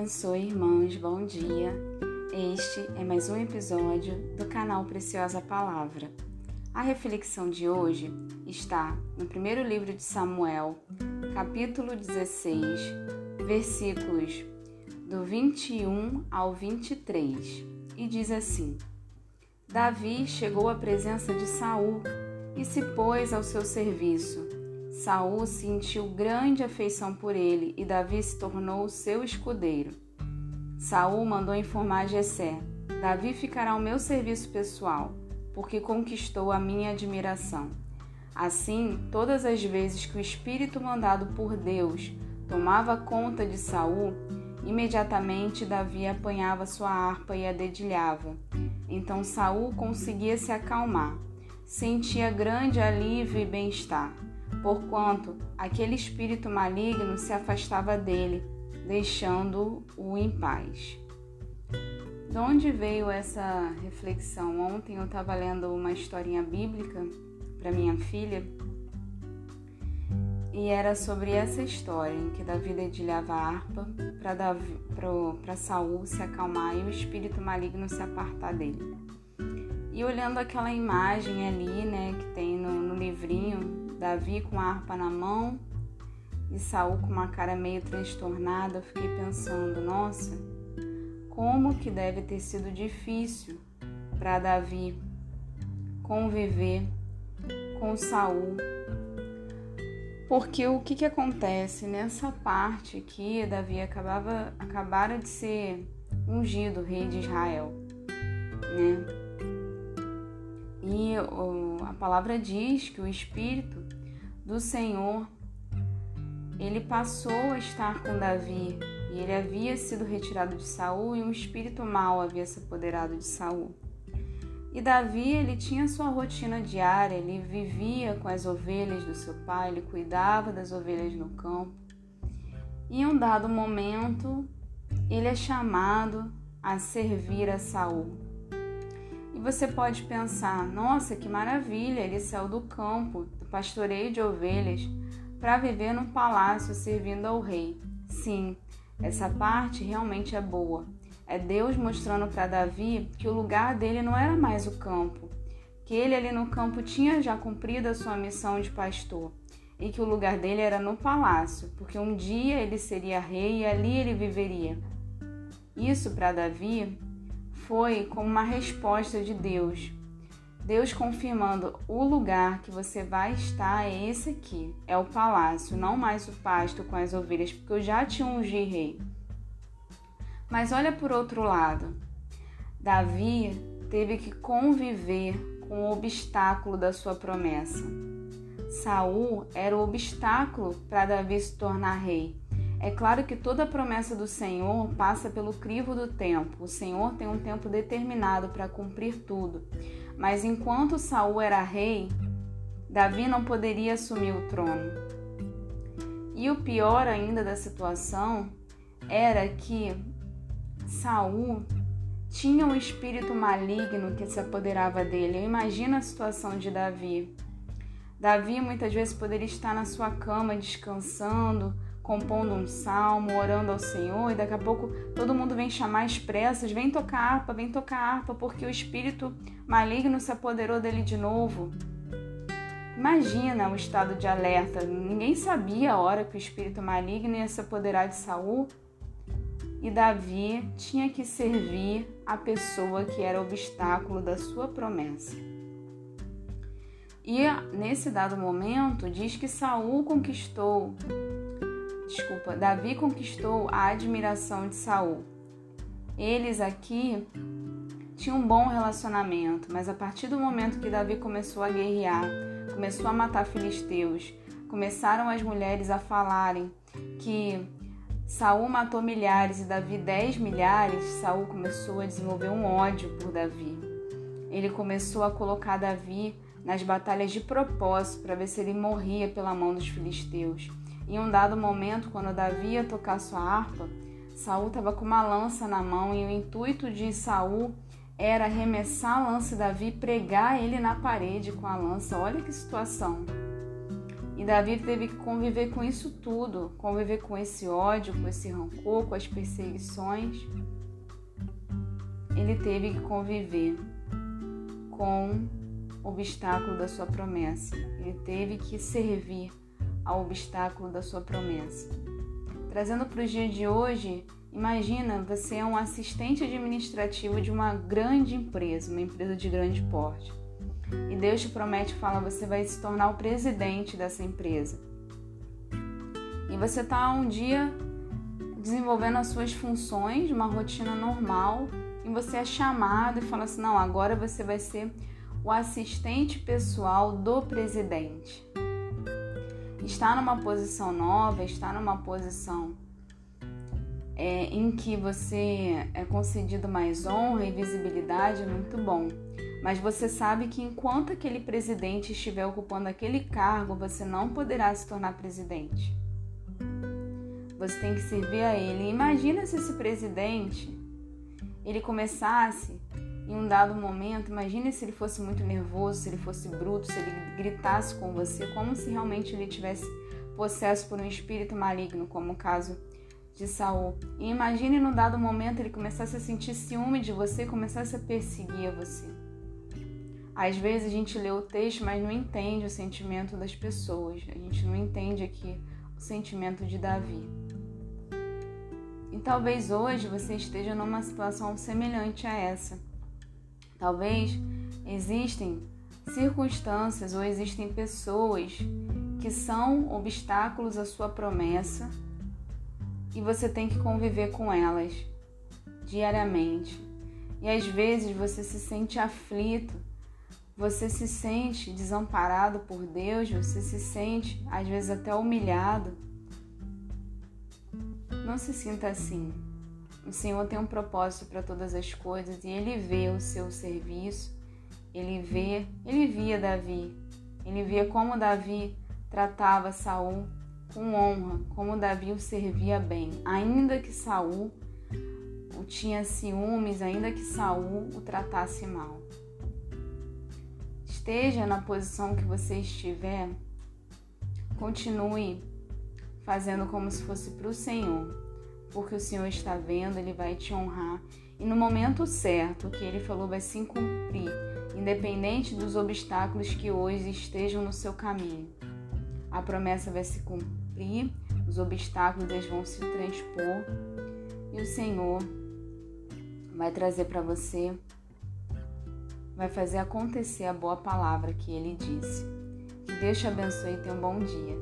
abençoe, irmãos. Bom dia. Este é mais um episódio do canal Preciosa Palavra. A reflexão de hoje está no primeiro livro de Samuel, capítulo 16, versículos do 21 ao 23, e diz assim: Davi chegou à presença de Saul e se pôs ao seu serviço Saul sentiu grande afeição por ele e Davi se tornou seu escudeiro. Saul mandou informar Jessé: Davi ficará ao meu serviço pessoal, porque conquistou a minha admiração. Assim, todas as vezes que o espírito mandado por Deus tomava conta de Saul, imediatamente Davi apanhava sua harpa e a dedilhava. Então Saul conseguia se acalmar, sentia grande alívio e bem-estar porquanto aquele espírito maligno se afastava dele, deixando-o em paz. De onde veio essa reflexão? Ontem eu estava lendo uma historinha bíblica para minha filha e era sobre essa história em que Davi dedilhava a harpa para Saul se acalmar e o espírito maligno se apartar dele. E olhando aquela imagem ali, né, que tem Davi com a harpa na mão e Saul com uma cara meio transtornada, eu fiquei pensando, nossa, como que deve ter sido difícil para Davi conviver com Saul. Porque o que, que acontece nessa parte aqui, Davi acabava acabara de ser ungido rei de Israel, né? E a palavra diz que o Espírito do Senhor ele passou a estar com Davi e ele havia sido retirado de Saul e um espírito mau havia se apoderado de Saul. E Davi ele tinha sua rotina diária, ele vivia com as ovelhas do seu pai, ele cuidava das ovelhas no campo. E em um dado momento, ele é chamado a servir a Saul. E você pode pensar: nossa, que maravilha, ele saiu do campo, pastoreio de ovelhas, para viver num palácio servindo ao rei. Sim, essa parte realmente é boa. É Deus mostrando para Davi que o lugar dele não era mais o campo, que ele ali no campo tinha já cumprido a sua missão de pastor e que o lugar dele era no palácio, porque um dia ele seria rei e ali ele viveria. Isso para Davi foi como uma resposta de Deus. Deus confirmando o lugar que você vai estar é esse aqui, é o palácio, não mais o pasto com as ovelhas, porque eu já te ungi rei. Mas olha por outro lado, Davi teve que conviver com o obstáculo da sua promessa. Saul era o obstáculo para Davi se tornar rei. É claro que toda promessa do Senhor passa pelo crivo do tempo. O Senhor tem um tempo determinado para cumprir tudo. Mas enquanto Saul era rei, Davi não poderia assumir o trono. E o pior ainda da situação era que Saul tinha um espírito maligno que se apoderava dele. Eu imagino a situação de Davi. Davi muitas vezes poderia estar na sua cama descansando, compondo um salmo, orando ao Senhor, e daqui a pouco todo mundo vem chamar as pressas, vem tocar harpa, vem tocar harpa, porque o espírito maligno se apoderou dele de novo. Imagina o estado de alerta. Ninguém sabia a hora que o espírito maligno ia se apoderar de Saul. E Davi tinha que servir a pessoa que era obstáculo da sua promessa. E nesse dado momento diz que Saul conquistou desculpa, Davi conquistou a admiração de Saul. Eles aqui tinham um bom relacionamento, mas a partir do momento que Davi começou a guerrear, começou a matar filisteus, começaram as mulheres a falarem que Saul matou milhares e Davi dez milhares, Saul começou a desenvolver um ódio por Davi. Ele começou a colocar Davi nas batalhas de propósito para ver se ele morria pela mão dos filisteus. Em um dado momento, quando Davi ia tocar sua harpa, Saul estava com uma lança na mão e o intuito de Saul era arremessar a lança de Davi pregar ele na parede com a lança. Olha que situação. E Davi teve que conviver com isso tudo, conviver com esse ódio, com esse rancor, com as perseguições. Ele teve que conviver com o obstáculo da sua promessa. Ele teve que servir ao obstáculo da sua promessa. Trazendo para os dias de hoje, imagina você é um assistente administrativo de uma grande empresa, uma empresa de grande porte. E Deus te promete, fala, você vai se tornar o presidente dessa empresa. E você está um dia desenvolvendo as suas funções, uma rotina normal, e você é chamado e fala assim: não, agora você vai ser o assistente pessoal do presidente. Está numa posição nova, está numa posição é, em que você é concedido mais honra e visibilidade, é muito bom. Mas você sabe que enquanto aquele presidente estiver ocupando aquele cargo, você não poderá se tornar presidente. Você tem que servir a ele. Imagina se esse presidente ele começasse em um dado momento, imagine se ele fosse muito nervoso, se ele fosse bruto, se ele gritasse com você, como se realmente ele tivesse possesso por um espírito maligno, como o caso de Saul. E imagine no dado momento ele começasse a sentir ciúme de você, começasse a perseguir você. Às vezes a gente lê o texto, mas não entende o sentimento das pessoas. A gente não entende aqui o sentimento de Davi. E talvez hoje você esteja numa situação semelhante a essa. Talvez existem circunstâncias ou existem pessoas que são obstáculos à sua promessa e você tem que conviver com elas diariamente. E às vezes você se sente aflito você se sente desamparado por Deus, você se sente às vezes até humilhado. Não se sinta assim. O Senhor tem um propósito para todas as coisas e ele vê o seu serviço. Ele vê, ele via Davi. Ele via como Davi tratava Saul com honra, como Davi o servia bem, ainda que Saul o tinha ciúmes, ainda que Saul o tratasse mal esteja na posição que você estiver, continue fazendo como se fosse para o Senhor, porque o Senhor está vendo, Ele vai te honrar e no momento certo o que Ele falou vai se cumprir, independente dos obstáculos que hoje estejam no seu caminho. A promessa vai se cumprir, os obstáculos eles vão se transpor e o Senhor vai trazer para você vai fazer acontecer a boa palavra que ele disse. Que Deus te abençoe e tenha um bom dia.